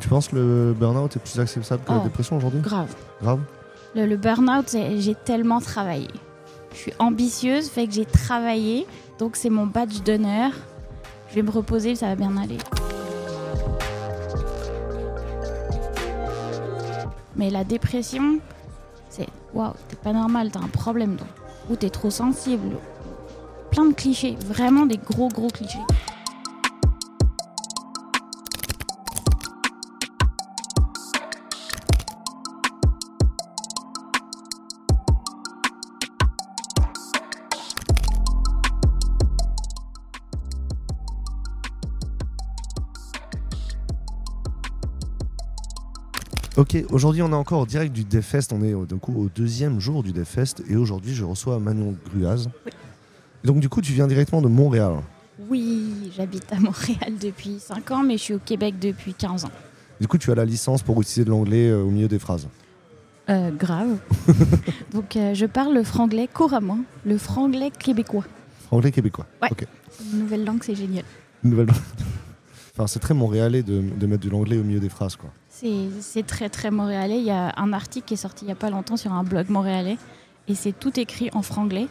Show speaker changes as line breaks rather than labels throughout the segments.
Tu, penses que le burn-out est plus acceptable que la
Oh.
dépression aujourd'hui
Grave.
Grave
Le, le burn-out, c'est- j'ai tellement travaillé. Je suis ambitieuse, fait que j'ai travaillé, donc c'est mon badge d'honneur. Je vais me reposer, ça va bien aller. Mais la dépression, c'est waouh, t'es pas normal, t'as un problème, toi. Ou t'es trop sensible. Plein de clichés, vraiment des gros gros clichés.
Ok, aujourd'hui on est encore au direct du Defest, on est au, du coup, au deuxième jour du Defest et aujourd'hui je reçois Manon Gruaz. Et donc du coup tu viens directement de Montréal.
Oui, j'habite à Montréal depuis 5 ans, mais je suis au Québec depuis 15 ans.
Du coup tu as la licence pour utiliser de l'anglais euh, au milieu des phrases.
Euh, grave. Donc euh, je parle le franglais couramment, le franglais québécois.
Anglais québécois.
Ouais.
Ok.
Une nouvelle langue, c'est génial.
Nouvelle. enfin c'est très montréalais de, de mettre de l'anglais au milieu des phrases quoi.
C'est très très montréalais. Il y a un article qui est sorti il n'y a pas longtemps sur un blog montréalais et c'est tout écrit en franglais.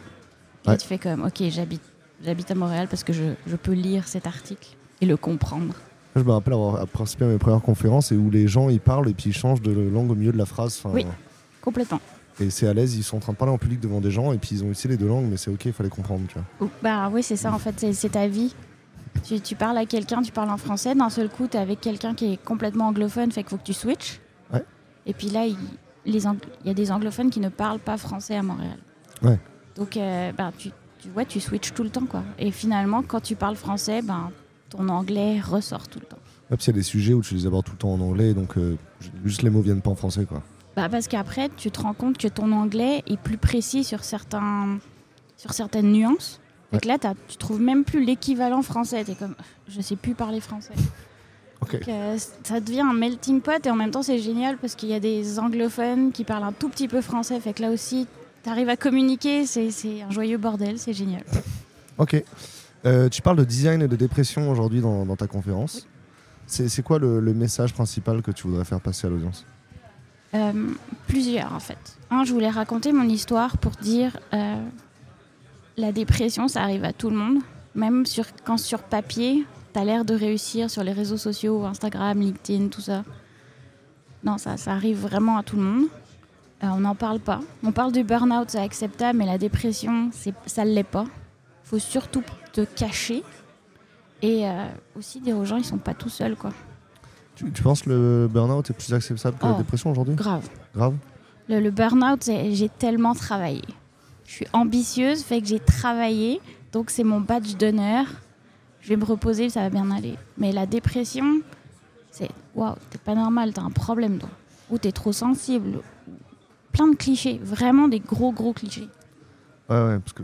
Et
Ouais.
tu fais comme, ok, j'habite j'habite à Montréal parce que je, je peux lire cet article et le comprendre.
Je me rappelle avoir participé à mes premières conférences et où les gens ils parlent et puis ils changent de langue au milieu de la phrase. Enfin,
Oui. Complètement.
Et c'est à l'aise, ils sont en train de parler en public devant des gens et puis ils ont utilisé les deux langues mais c'est ok, il fallait comprendre. Tu vois.
Bah oui, c'est ça en fait, c'est ta vie. Tu, tu parles à quelqu'un, tu parles en français, d'un seul coup, tu es avec quelqu'un qui est complètement anglophone, fait qu'il faut que tu switches.
Ouais.
Et puis là, il les y a des anglophones qui ne parlent pas français à Montréal.
Ouais.
Donc, euh, bah, tu, tu vois, tu switches tout le temps, quoi. Et finalement, quand tu parles français, ben, ton anglais ressort tout le temps.
Ouais, puis il y a des sujets où tu les abordes tout le temps en anglais donc euh, juste les mots viennent pas en français quoi.
Bah, parce qu'après, tu te rends compte que ton anglais est plus précis sur, certains, sur certaines nuances. Et que là, tu trouves même plus l'équivalent français. Tu es comme, je sais plus parler français. Donc, euh, ça devient un melting pot et en même temps, c'est génial parce qu'il y a des anglophones qui parlent un tout petit peu français. Fait que là aussi, tu arrives à communiquer. C'est un joyeux bordel. C'est génial.
Ok. Euh, tu parles de design et de dépression aujourd'hui dans, dans ta conférence. C'est c'est quoi le, le message principal que tu voudrais faire passer à l'audience?
Euh, plusieurs en fait. Un, je voulais raconter mon histoire pour dire la dépression, ça arrive à tout le monde. Même sur, quand sur papier, tu as l'air de réussir sur les réseaux sociaux, Instagram, LinkedIn, tout ça. Non, ça, ça arrive vraiment à tout le monde. Euh, on n'en parle pas. On parle du burn-out, c'est acceptable, mais la dépression, ça ne l'est pas. Il faut surtout te cacher. Et euh, aussi dire aux gens, ils sont pas tout seuls, quoi.
tu, tu penses que le burn-out est plus acceptable que la
Oh.
dépression aujourd'hui?
Grave.
Grave?
Le, le burn-out, j'ai tellement travaillé. Je suis ambitieuse, fait que j'ai travaillé, donc c'est mon badge d'honneur. Je vais me reposer, ça va bien aller. Mais la dépression, c'est waouh, t'es pas normal, t'as un problème, toi. Ou t'es trop sensible. Plein de clichés, vraiment des gros gros clichés.
Ouais, ouais, parce que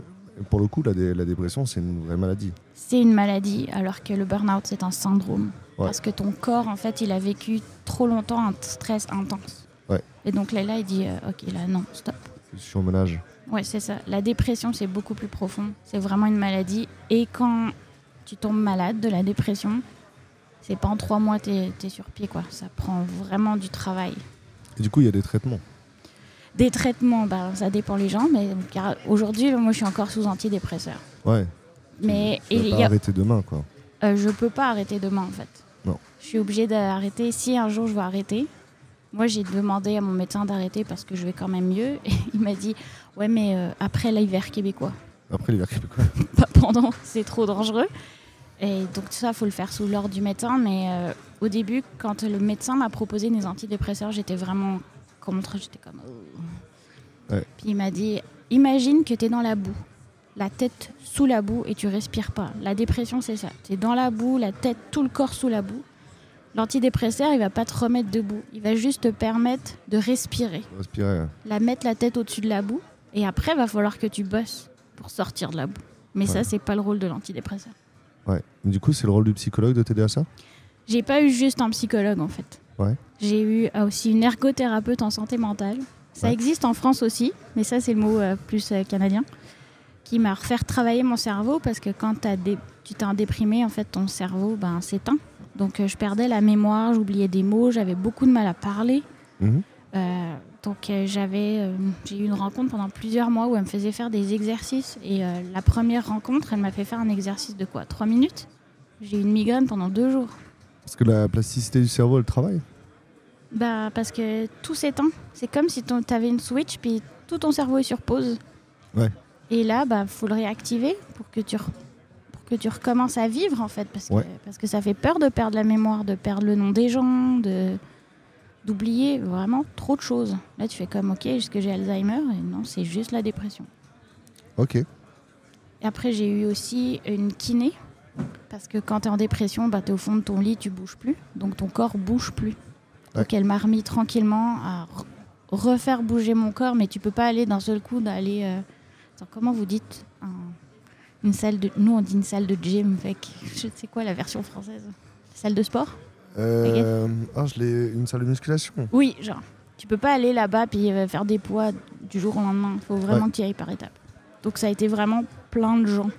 pour le coup, la, dé- la dépression, c'est une vraie maladie.
C'est une maladie, alors que le burn-out, c'est un syndrome.
Ouais.
Parce que ton corps, en fait, il a vécu trop longtemps un stress intense.
Ouais.
Et donc là, là, il dit, euh, ok, là, non, stop.
C'est surmenage.
Ouais, c'est ça. La dépression, c'est beaucoup plus profond. C'est vraiment une maladie. Et quand tu tombes malade de la dépression, c'est pas en trois mois t'es es sur pied, quoi. Ça prend vraiment du travail.
Et du coup, il y a des traitements.
Des traitements, bah, ça dépend les gens, mais aujourd'hui, moi, je suis encore sous antidépresseur.
Ouais.
Mais
Tu
il
pas
y a-
arrêter demain, quoi.
euh, je peux pas arrêter demain, en fait.
Non.
Je suis obligée d'arrêter. Si un jour je veux arrêter, moi, j'ai demandé à mon médecin d'arrêter parce que je vais quand même mieux. Et il m'a dit, ouais, mais euh, après l'hiver québécois.
Après l'hiver québécois.
pas pendant, c'est trop dangereux. Et donc ça, faut le faire sous l'ordre du médecin. Mais euh, au début, quand le médecin m'a proposé des antidépresseurs, j'étais vraiment contre. J'étais comme. oh.
Ouais.
Puis il m'a dit, imagine que tu es dans la boue, la tête sous la boue et tu respires pas. La dépression, c'est ça. Tu es dans la boue, la tête, tout le corps sous la boue. L'antidépresseur, il va pas te remettre debout. Il va juste te permettre de respirer.
Respirer.
La mettre la tête au-dessus de la boue. Et après, il va falloir que tu bosses pour sortir de la boue. Mais ça,
Ouais.
c'est pas le rôle de l'antidépresseur.
Ouais. Du coup, c'est le rôle du psychologue de t'aider à ça?
J'ai pas eu juste un psychologue en fait.
Ouais.
J'ai eu euh, aussi une ergothérapeute en santé mentale. Ça
Ouais.
existe en France aussi, mais ça c'est le mot euh, plus euh, canadien, qui m'a refait travailler mon cerveau parce que quand des- tu t'es déprimé, en fait ton cerveau ben, s'éteint. Donc euh, je perdais la mémoire, j'oubliais des mots, j'avais beaucoup de mal à parler.
Mhm.
Euh, donc euh, j'avais, euh, j'ai eu une rencontre pendant plusieurs mois où elle me faisait faire des exercices. Et la première rencontre, elle m'a fait faire un exercice de quoi? Trois minutes? J'ai eu une migraine pendant deux jours.
Parce que la plasticité du cerveau, elle travaille?
Bah parce que tout s'éteint. C'est comme si tu avais une switch puis tout ton cerveau est sur pause.
Ouais.
Et là, bah faut le réactiver pour que tu que tu recommences à vivre en fait parce que
Ouais.
parce que ça fait peur de perdre la mémoire, de perdre le nom des gens, de d'oublier vraiment trop de choses. Là, tu fais comme OK, est-ce que j'ai Alzheimer? Et non, c'est juste la dépression.
Ok.
Et après, j'ai eu aussi une kiné. Parce que quand tu es en dépression, bah, tu es au fond de ton lit, tu bouges plus. Donc ton corps bouge plus. Donc elle m'a remis tranquillement à re- refaire bouger mon corps, mais tu peux pas aller d'un seul coup d'aller. euh, comment vous dites Un- Une salle de. Nous, on dit une salle de gym. Fait que je sais quoi la version française Salle de sport?
Euh, ah, je l'ai. Une salle de musculation.
Oui, genre. Tu peux pas aller là-bas puis euh, faire des poids du jour au lendemain. Il faut vraiment
Ouais.
que tu y ailles par étapes. Donc ça a été vraiment plein de gens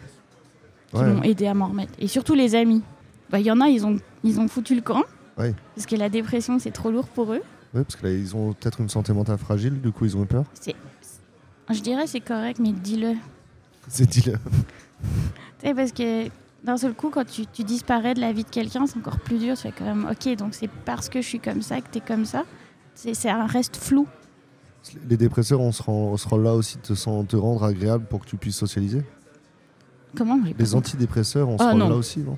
qui
Ouais.
m'ont aidé à m'en remettre. Et surtout les amis. Bah, Il y en a, ils ont, ils ont foutu le camp.
Ouais.
Parce que la dépression, c'est trop lourd pour eux.
Ouais, parce que là, ils ont peut-être une santé mentale fragile, du coup, ils ont eu peur.
Je dirais c'est correct, mais dis-le.
C'est dit-le.
Tu sais, parce que d'un seul coup, quand tu, tu disparais de la vie de quelqu'un, c'est encore plus dur. Tu fais quand même, ok, donc c'est parce que je suis comme ça que tu es comme ça. C'est un reste flou.
Les dépresseurs, on se rend, on se rend là aussi te, te rendre agréable pour que tu puisses socialiser.
Comment?
Les antidépresseurs, on se
Ah,
rend
non.
là aussi, non?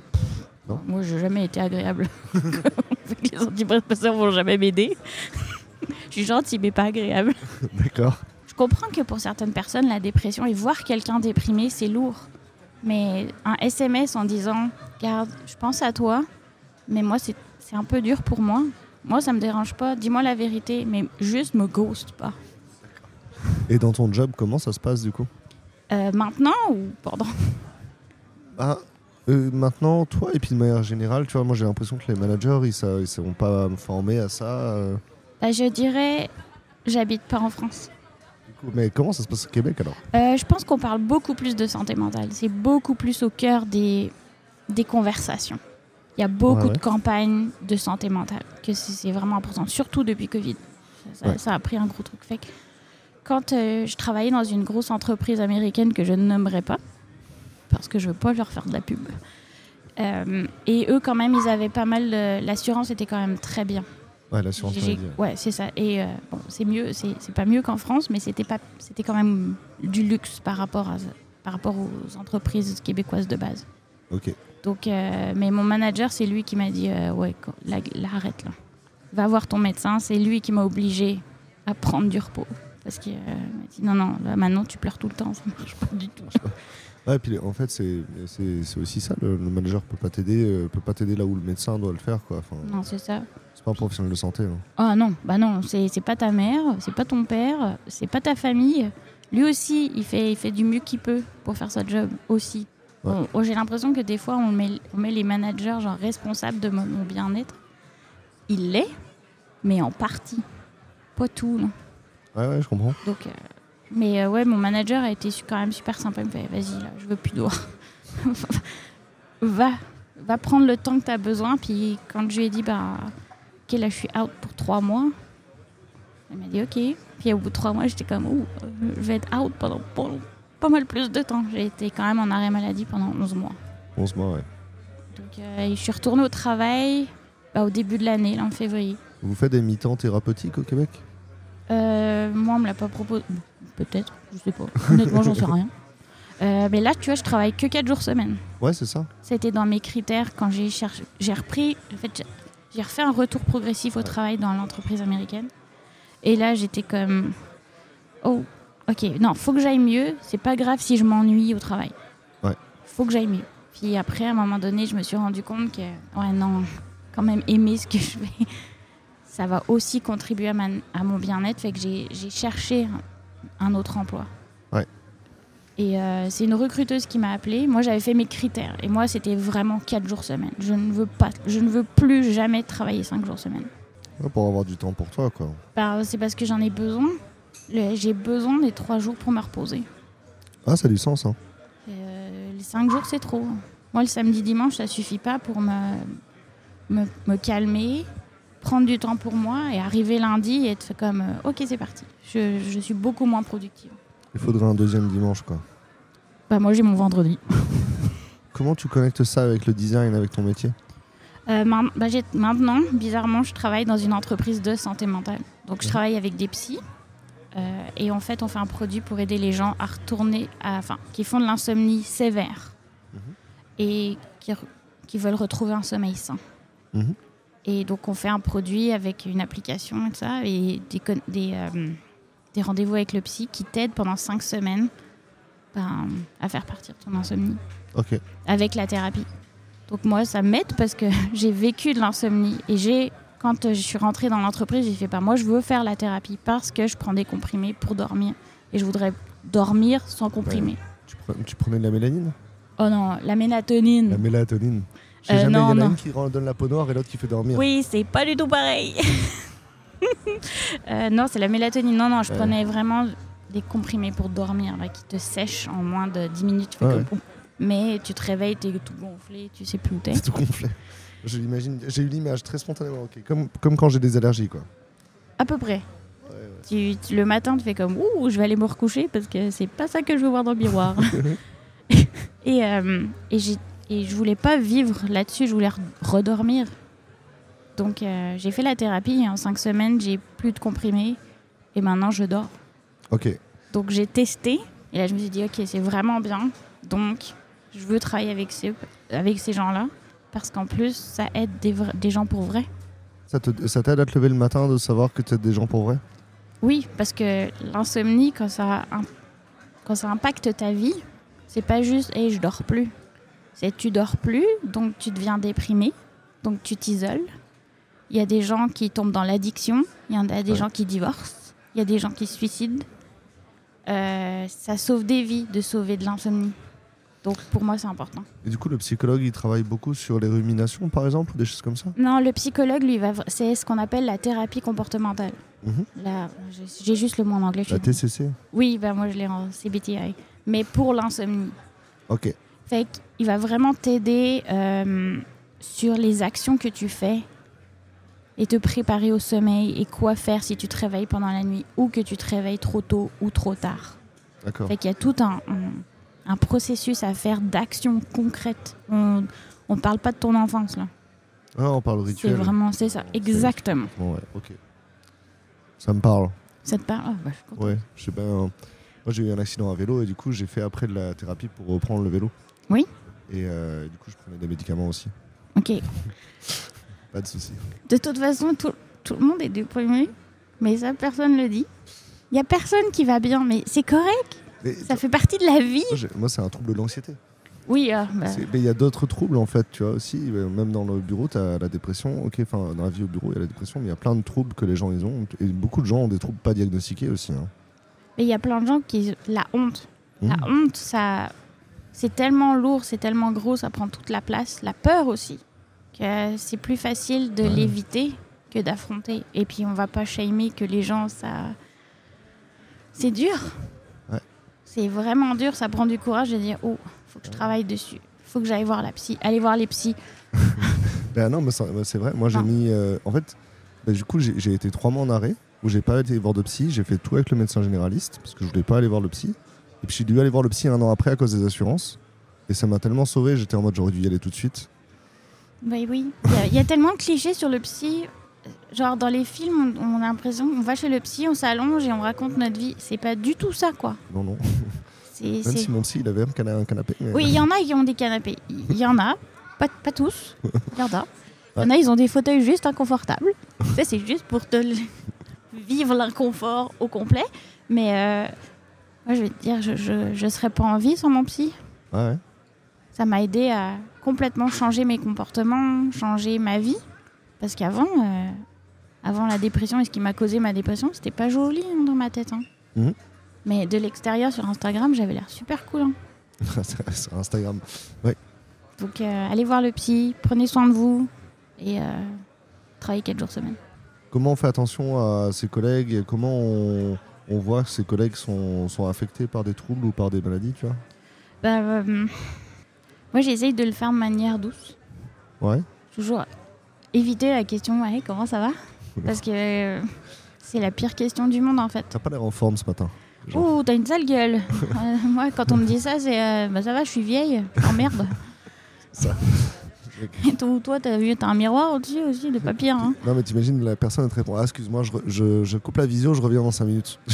Moi, j'ai jamais été agréable. Les antidépresseurs vont jamais m'aider. Je suis gentille, mais pas agréable.
D'accord.
Je comprends que pour certaines personnes, la dépression et voir quelqu'un déprimé, c'est lourd. Mais un SMS en disant Garde, je pense à toi, mais moi, c'est un peu dur pour moi. Moi, ça me dérange pas. Dis-moi la vérité, mais juste me ghost pas.
Et dans ton job, comment ça se passe, du coup?
Euh, maintenant ou pendant?
Ah, euh, maintenant, toi, et puis de manière générale, tu vois, moi j'ai l'impression que les managers, ils ne sont pas formés à ça. euh.
Bah, Je dirais J'habite pas en France.
Mais comment ça se passe au Québec alors?
Euh, je pense qu'on parle beaucoup plus de santé mentale. C'est beaucoup plus au cœur des, des conversations. Il y a beaucoup
Ouais, ouais.
de campagnes de santé mentale, que c'est vraiment important, surtout depuis Covid. Ça,
Ouais.
ça a pris un gros truc. Fait que quand euh, je travaillais dans une grosse entreprise américaine que je ne nommerai pas, parce que je veux pas leur faire de la pub, euh, et eux, quand même, ils avaient pas mal. L'assurance était quand même très bien.
Ouais, l'assurance
J'ai-
maladie. ouais.
Ouais, c'est ça. Et euh, bon, c'est mieux, c'est pas mieux qu'en France, mais c'était pas, c'était quand même du luxe par rapport à, par rapport aux entreprises québécoises de base.
Ok.
Donc, euh, mais mon manager, c'est lui qui m'a dit, euh, ouais, là, là, arrête là, va voir ton médecin. C'est lui qui m'a obligé à prendre du repos parce qu'il euh, m'a dit non, non, là maintenant tu pleures tout le temps, ça marche pas du tout.
Ouais, puis en fait, c'est c'est- c'est aussi ça. Le, le manager peut pas t'aider, euh, peut pas t'aider là où le médecin doit le faire, quoi. Enfin,
Non, c'est ça.
c'est pas un professionnel de santé. hein.
Ah non, bah non, c'est c'est pas ta mère, c'est pas ton père, c'est pas ta famille. Lui aussi, il fait, il fait du mieux qu'il peut pour faire sa job aussi.
Ouais.
Oh, J'ai l'impression que des fois, on met, on met les managers genre responsables de mon, mon bien-être. Il l'est, mais en partie. Pas tout, non.
Ouais, ouais, je comprends.
Donc, euh, mais euh, ouais, mon manager a été quand même super sympa. Il me fait, vas-y, là, je veux plus d'eau. va, va prendre le temps que tu as besoin. Puis quand je lui ai dit, bah, ok, là, je suis out pour trois mois, elle m'a dit, ok. Puis au bout de trois mois, j'étais comme, ouh, je vais être out pendant pas, pas mal plus de temps. J'ai été quand même en arrêt maladie pendant 11 mois.
11 mois, ouais.
Donc, euh, je suis retournée au travail bah, au début de l'année, là, en février.
Vous faites des mi-temps thérapeutiques au Québec?
Euh, moi, on me l'a pas proposé. Peut-être, je sais pas. Honnêtement, j'en sais rien. Euh, mais là, tu vois, je travaille que 4 jours semaine.
Ouais, c'est ça.
C'était dans mes critères quand j'ai cherché. J'ai repris. En fait, j'ai- j'ai refait un retour progressif au travail dans l'entreprise américaine. Et là, j'étais comme. Oh, ok, non, faut que j'aille mieux. C'est pas grave si je m'ennuie au travail.
Ouais.
Faut que j'aille mieux. Puis après, à un moment donné, je me suis rendu compte que, ouais, non, quand même aimer ce que je fais, ça va aussi contribuer à, ma- à mon bien-être. Fait que j'ai cherché un, autre emploi.
Ouais.
Et euh, c'est une recruteuse qui m'a appelée. Moi, j'avais fait mes critères. Et moi, c'était vraiment 4 jours semaine. Je ne veux pas, je ne veux plus jamais travailler 5 jours semaine.
Ouais, pour avoir du temps pour toi, quoi.
Bah, c'est parce que j'en ai besoin. J'ai besoin des 3 jours pour me reposer.
Ah, ça a du sens, hein.
Euh, les 5 jours, c'est trop. Moi, le samedi, dimanche, ça suffit pas pour me, me, me calmer, prendre du temps pour moi et arriver lundi et être comme euh, ok c'est parti. Je, je suis beaucoup moins productive.
Il faudrait un deuxième dimanche, quoi.
Bah moi j'ai mon vendredi.
Comment tu connectes ça avec le design, avec ton métier?
Euh, bah, maintenant, bizarrement, je travaille dans une entreprise de santé mentale. Donc je travaille avec des psys. euh, et en fait, on fait un produit pour aider les gens à retourner, à, enfin, qui font de l'insomnie sévère
Mhm.
et qui, veulent retrouver un sommeil sain.
Mhm.
Et donc, on fait un produit avec une application et ça, et des, euh, des rendez-vous avec le psy qui t'aident pendant cinq semaines ben, à faire partir ton insomnie
Ok.
avec la thérapie. Donc moi, ça m'aide parce que j'ai vécu de l'insomnie et j'ai, quand euh, je suis rentrée dans l'entreprise, j'ai fait pas moi, je veux faire la thérapie parce que je prends des comprimés pour dormir et je voudrais dormir sans comprimés.
Tu prenais de la mélanine?
Oh non, la mélatonine.
La mélatonine. Je sais
Euh,
jamais, il y
non,
en a
non.
une qui donne la peau noire et l'autre qui fait dormir.
Oui, c'est pas du tout pareil. Euh, non, c'est la mélatonine. Non, non, je
Ouais.
prenais vraiment des comprimés pour dormir là, qui te sèchent en moins de 10 minutes. Tu fais
Ouais,
comme
ouais.
poum. Mais tu te réveilles, t'es tout gonflé, tu sais plus où t'es.
C'est tout gonflé. Je l'imagine. J'ai eu l'image très spontanément. Comme, comme quand j'ai des allergies, quoi.
À peu près.
Ouais, ouais.
Tu, tu- le matin, tu fais comme ouh, je vais aller me recoucher parce que c'est pas ça que je veux voir dans le miroir. et, euh, et, j'ai- et je voulais pas vivre là-dessus, je voulais re- redormir. Donc euh, j'ai fait la thérapie et en cinq semaines, j'ai plus de comprimés et maintenant je dors.
Ok.
Donc j'ai testé et là je me suis dit ok, c'est vraiment bien. Donc je veux travailler avec ces, avec ces gens-là parce qu'en plus, ça aide des, gens pour vrai.
Ça te- ça t'aide à te lever le matin de savoir que tu des gens pour vrai?
Oui, parce que l'insomnie, quand ça, quand ça impacte ta vie, c'est pas juste hey, je dors plus. C'est tu dors plus, donc tu deviens déprimé, donc tu t'isoles. Il y a des gens qui tombent dans l'addiction, il y en a des
Ouais.
gens qui divorcent, il y a des gens qui se suicident. Euh, ça sauve des vies de sauver de l'insomnie. Donc pour moi, c'est important.
Et du coup, le psychologue, il travaille beaucoup sur les ruminations, par exemple, ou des choses comme ça?
Non, le psychologue, lui, va c'est ce qu'on appelle la thérapie comportementale. Là, j'ai- j'ai juste le mot en anglais.
La TCC
Oui, ben moi je l'ai en CBTI. Mais pour l'insomnie.
Ok.
Fait qu'il va vraiment t'aider euh, sur les actions que tu fais et te préparer au sommeil et quoi faire si tu te réveilles pendant la nuit ou que tu te réveilles trop tôt ou trop tard.
D'accord.
Fait qu'il y a tout un, un- un processus à faire d'actions concrètes. On ne parle pas de ton enfance là.
Ah, on parle
C'est
rituel.
vraiment, c'est ça, exactement.
Bon, ouais, ok. Ça me parle.
Ça te parle? Bah, je contente.
Ouais, je sais pas. euh, Moi, j'ai eu un accident à vélo et du coup, j'ai fait après de la thérapie pour reprendre le vélo.
Oui.
Et euh, du coup, je prenais des médicaments aussi.
Ok.
Pas de souci.
De toute façon, tout, tout le monde est déprimé, mais ça, personne le dit. Il y a personne qui va bien, mais c'est correct.
Mais
Ça fait partie de la vie.
moi, c'est un trouble de l'anxiété.
Oui, bah,
C'est- Mais il y a d'autres troubles en fait, tu vois aussi. euh, Même dans le bureau, tu as la dépression. Ok, enfin, dans la vie au bureau, il y a la dépression, mais il y a plein de troubles que les gens ils ont. Et beaucoup de gens ont des troubles pas diagnostiqués aussi. hein.
mais il y a plein de gens qui. La honte. La
Mmh.
honte, ça. C'est tellement lourd, c'est tellement gros, ça prend toute la place. La peur aussi. Que c'est plus facile de
Ouais.
l'éviter que d'affronter. Et puis, on va pas shamer que les gens, ça. C'est dur.
Ouais.
C'est vraiment dur, ça prend du courage de dire Oh, faut que je travaille dessus. Faut que j'aille voir la psy. Allez voir les psys.
Ben non, mais c'est vrai. Moi, j'ai mis. euh, en fait, ben, du coup, j'ai j'ai été trois mois en arrêt où j'ai pas été voir de psy. J'ai fait tout avec le médecin généraliste parce que je voulais pas aller voir le psy. Et puis, suis dû aller voir le psy un an après à cause des assurances. Et ça m'a tellement sauvé. J'étais en mode j'aurais dû y aller tout de suite.
Bah oui. Il y a- il y, a tellement de clichés sur le psy. Genre, dans les films, on, on a l'impression qu'on va chez le psy, on s'allonge et on raconte notre vie. C'est pas du tout ça, quoi.
Non, non.
C'est,
Même
c'est-
si mon psy, il avait un, cana- un canapé. mais-
Oui, il y en a qui ont des canapés. Il y en a. Pas, pas tous. Il y en a. Il y en a, ils ont des fauteuils juste inconfortables. ça, c'est juste pour te vivre l'inconfort au complet. Mais euh, moi, je vais te dire, je, je, je serais pas en vie sans mon psy.
Ouais.
ça m'a aidé à complètement changer mes comportements, changer ma vie. Parce qu'avant, euh, avant la dépression et ce qui m'a causé ma dépression, c'était pas joli hein, dans ma tête. hein.
Mhm.
Mais de l'extérieur sur Instagram, j'avais l'air super cool. hein.
Sur Instagram.
Donc euh, allez voir le psy, prenez soin de vous et euh, travaillez 4 jours semaine.
Comment on fait attention à ses collègues et comment on, on voit que ses collègues sont, sont affectés par des troubles ou par des maladies, tu vois
Bah, euh, moi, j'essaye de le faire de manière douce.
Ouais.
Toujours éviter la question ouais, comment ça va? Parce que euh, c'est la pire question du monde en fait.
T'as pas l'air en forme ce matin. Genre.
Oh, t'as une sale gueule. Euh, moi, quand on me dit ça, c'est euh, bah ça va, je suis vieille. Oh merde.
Ça.
Et toi, toi, t'as vu, t'as un miroir au-dessus aussi de papier. Hein.
Non, mais t'imagines, la personne te répond Ah, excuse-moi, je, re- je, je coupe la visio, je reviens dans 5 minutes.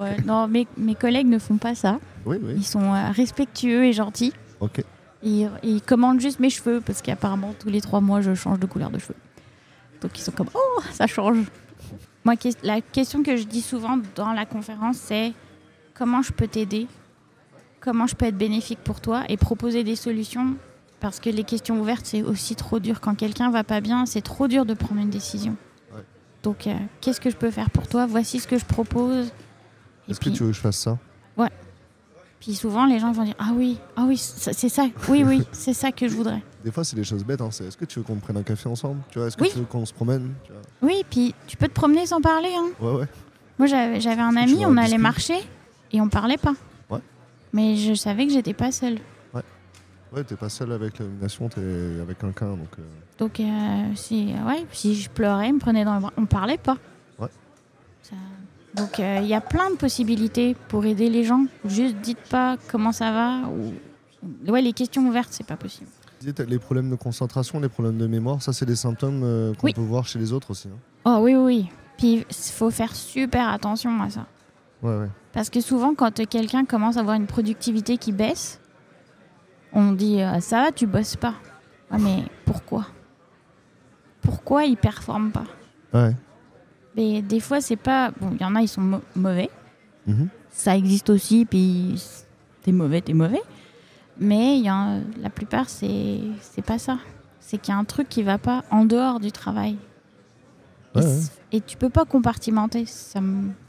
Ouais, non, mes, mes collègues ne font pas ça.
oui, oui,
Ils sont euh, respectueux et gentils.
ok.
Ils, ils commandent juste mes cheveux parce qu'apparemment, tous les trois mois, je change de couleur de cheveux. Donc, ils sont comme Oh, ça change. Moi, que- la question que je dis souvent dans la conférence, c'est comment je peux t'aider? Comment je peux être bénéfique pour toi et proposer des solutions Parce que les questions ouvertes, c'est aussi trop dur. Quand quelqu'un va pas bien, c'est trop dur de prendre une décision.
Ouais.
Donc, euh, qu'est-ce que je peux faire pour toi? Voici ce que je propose.
Est-ce que
puis-
tu veux que je fasse ça?
Puis souvent, les gens vont dire Ah oui, ah oui, c'est ça, oui, oui, c'est ça que je voudrais.
Des fois, c'est des choses bêtes. Hein. c'est Est-ce que tu veux qu'on prenne un café ensemble? Tu vois Est-ce que
Oui.
tu veux qu'on se promène? Tu vois
Oui, puis tu peux te promener sans parler. Hein.
Ouais, ouais.
Moi, j'avais j'avais un
que
ami, on allait marcher et on parlait pas.
Ouais.
Mais je savais que j'étais pas seule.
Ouais, t'es pas seul avec l'illumination, t'es avec quelqu'un. Donc, euh,
Donc, euh, si, ouais, si je pleurais, me prenait dans les bras. On parlait pas.
Ouais.
Ça- Donc, euh, il y a plein de possibilités pour aider les gens. Juste dites pas comment ça va. Ou... Ouais, les questions ouvertes, c'est pas possible.
les problèmes de concentration, les problèmes de mémoire, ça, c'est des symptômes qu'on
Oui.
peut voir chez les autres aussi. hein.
Oh oui, oui, oui. Puis, il faut faire super attention à ça.
Ouais, ouais.
Parce que souvent, quand quelqu'un commence à avoir une productivité qui baisse, on dit euh, ça va, tu bosses pas. Ouais, mais pourquoi? Pourquoi il performe pas?
Ouais.
Mais des fois, c'est pas. Bon, il y en a, ils sont mau- mauvais.
Mhm.
Ça existe aussi, puis t'es mauvais, t'es mauvais. Mais y a, la plupart, c'est pas ça. C'est qu'il y a un truc qui va pas en dehors du travail.
Ouais,
et,
ouais.
et tu peux pas compartimenter. Ça,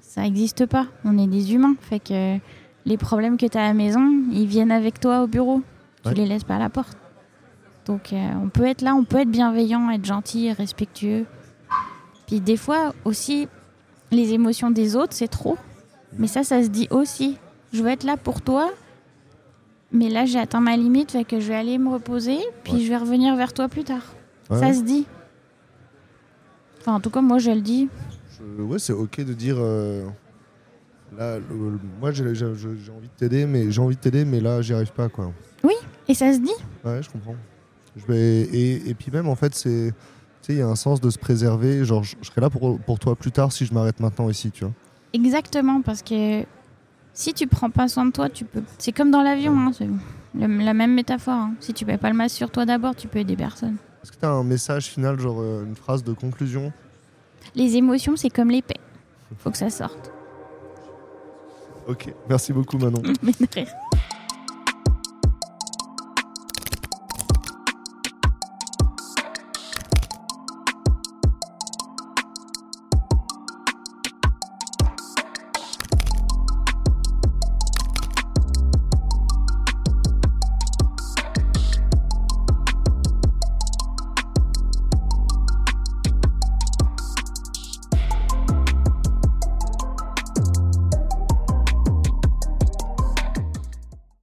ça existe pas. On est des humains. Fait que les problèmes que tu as à la maison, ils viennent avec toi au bureau. Tu
Ouais.
les laisses pas à la porte. Donc euh, on peut être là, on peut être bienveillant, être gentil, respectueux. Puis des fois aussi, les émotions des autres, c'est trop. Mais ça, ça se dit aussi. Je veux être là pour toi. Mais là, j'ai atteint ma limite, fait que je vais aller me reposer, puis
Ouais.
je vais revenir vers toi plus tard.
Ouais,
Ça se dit. Enfin, en tout cas, moi, je le dis.
Je- ouais, c'est ok de dire. euh, Là, le- moi, j'ai envie de t'aider, mais j'ai envie de t'aider, mais là, j'y arrive pas, quoi.
Et ça se dit.
Ouais, je comprends. Je vais et, et puis même en fait, c'est tu sais, il y a un sens de se préserver. Genre, je, je serai là pour, pour toi plus tard si je m'arrête maintenant ici, tu vois.
Exactement, parce que si tu prends pas soin de toi, tu peux. C'est comme dans l'avion, hein, c'est le- la même métaphore. hein. Si tu mets pas le masque sur toi d'abord, tu peux aider personne.
Est-ce que tu as un message final, genre euh, une phrase de conclusion?
Les émotions, c'est comme l'épée. Faut que ça sorte.
Ok, merci beaucoup Manon.
Mais de rire.